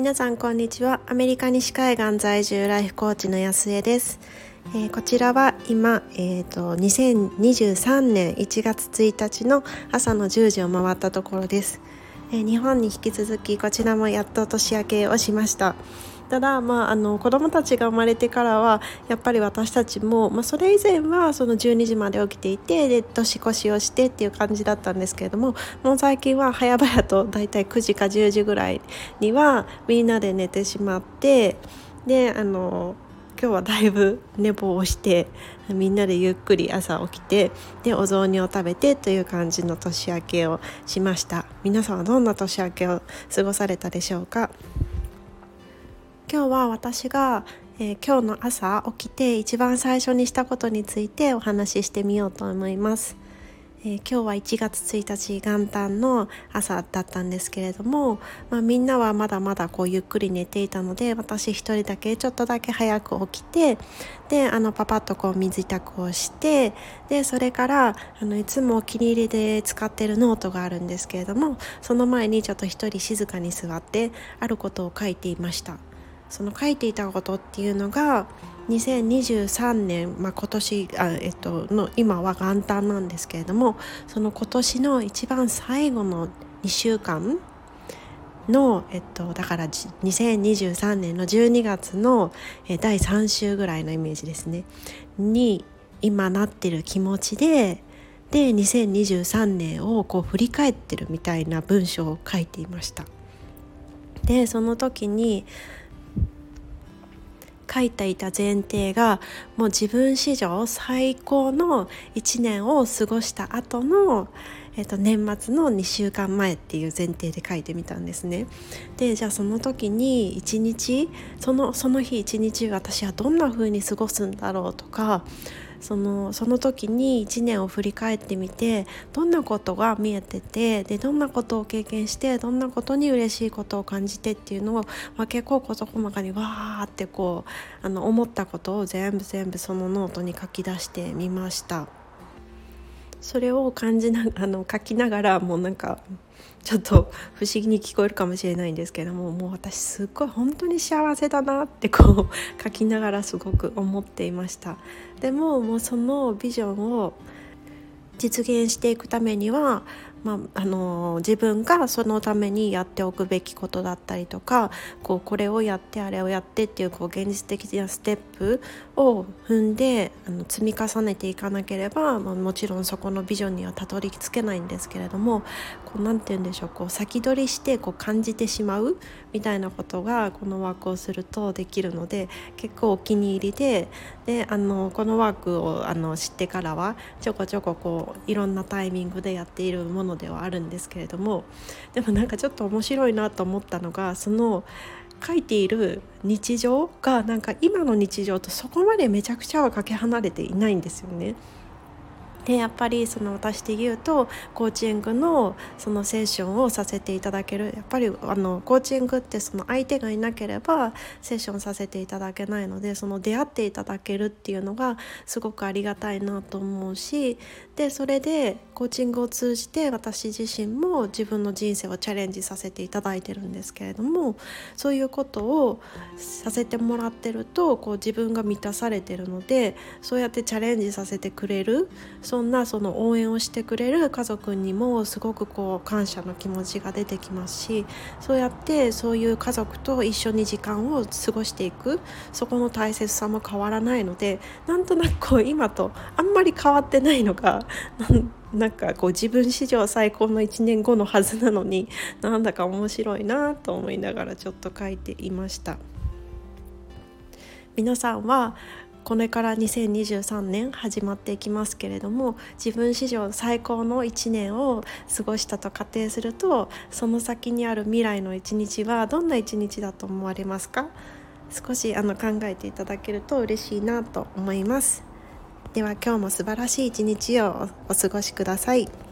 皆さんこんにちは。アメリカ西海岸在住ライフコーチの安江です、えー、こちらは今、えーと、2023年1月1日の朝の10時を回ったところです、えー、日本に引き続きこちらもやっと年明けをしました。ただ、まあ、あの子どもたちが生まれてからはやっぱり私たちも、まあ、それ以前はその12時まで起きていてで年越しをしてっていう感じだったんですけれどももう最近は早々とだいたい9時か10時ぐらいにはみんなで寝てしまってであの今日はだいぶ寝坊をしてみんなでゆっくり朝起きてでお雑煮を食べてという感じの年明けをしました。皆さんはどんな年明けを過ごされたでしょうか？今日は私が、えー、今日の朝起きて一番最初にしたことについてお話ししてみようと思います。えー、今日は1月1日元旦の朝だったんですけれども、まあ、みんなはまだまだこうゆっくり寝ていたので私一人だけちょっとだけ早く起きてであのパパッとこう水支度をしてでそれからあのいつもお気に入りで使ってるノートがあるんですけれどもその前にちょっと一人静かに座ってあることを書いていました。その書いていたことっていうのが2023年、まあ、今年あ、えっと、の今は元旦なんですけれどもその今年の一番最後の2週間の、えっと、だから2023年の12月の第3週ぐらいのイメージですねに今なってる気持ちでで2023年をこう振り返ってるみたいな文章を書いていました。でその時に書いていた前提がもう自分史上最高の1年を過ごした後のえっ、と年末の2週間前っていう前提で書いてみたんですね。でじゃあその時に一日そのその日一日私はどんな風に過ごすんだろうとかそのその時に1年を振り返ってみてどんなことが見えててでどんなことを経験してどんなことに嬉しいことを感じてっていうのを、まあ、結構事細かにわーってこうあの思ったことを全部全部そのノートに書き出してみました。それを感じな あの書きながらもうなんかちょっと不思議に聞こえるかもしれないんですけどももう私すっごい本当に幸せだなってこう 書きながらすごく思っていました。でももうそのビジョンを実現していくためにはまあ、あの自分がそのためにやっておくべきことだったりとかこうこれをやってあれをやってっていうこう現実的なステップを踏んであの積み重ねていかなければ、まあ、もちろんそこのビジョンにはたどり着けないんですけれどもこうなんて言うんでしょうこう先取りしてこう感じてしまうみたいなことがこのワークをするとできるので結構お気に入りでであのこのワークをあの知ってからはちょこちょここういろんなタイミングでやっているもののではあるんですけれどもでもなんかちょっと面白いなと思ったのがその書いている日常がなんか今の日常とそこまでめちゃくちゃはかけ離れていないんですよね。でやっぱりその私で言うとコーチングのそのセッションをさせていただける。やっぱりあのコーチングってその相手がいなければセッションさせていただけないのでその出会っていただけるっていうのがすごくありがたいなと思うしでそれでコーチングを通じて私自身も自分の人生をチャレンジさせていただいてるんですけれどもそういうことをさせてもらってるとこう自分が満たされてるのでそうやってチャレンジさせてくれるそんなその応援をしてくれる家族にもすごくこう感謝の気持ちが出てきますしそうやってそういう家族と一緒に時間を過ごしていくそこの大切さも変わらないのでなんとなくこう今とあんまり変わってないのが なんかこう自分史上最高の1年後のはずなのになんだか面白いなと思いながらちょっと書いていました。皆さんはこれから2023年始まっていきますけれども自分史上最高の1年を過ごしたと仮定するとその先にある未来の一日はどんな一日だと思われますか？少しあの考えていただけると嬉しいなと思いますでは今日も素晴らしい一日をお過ごしください。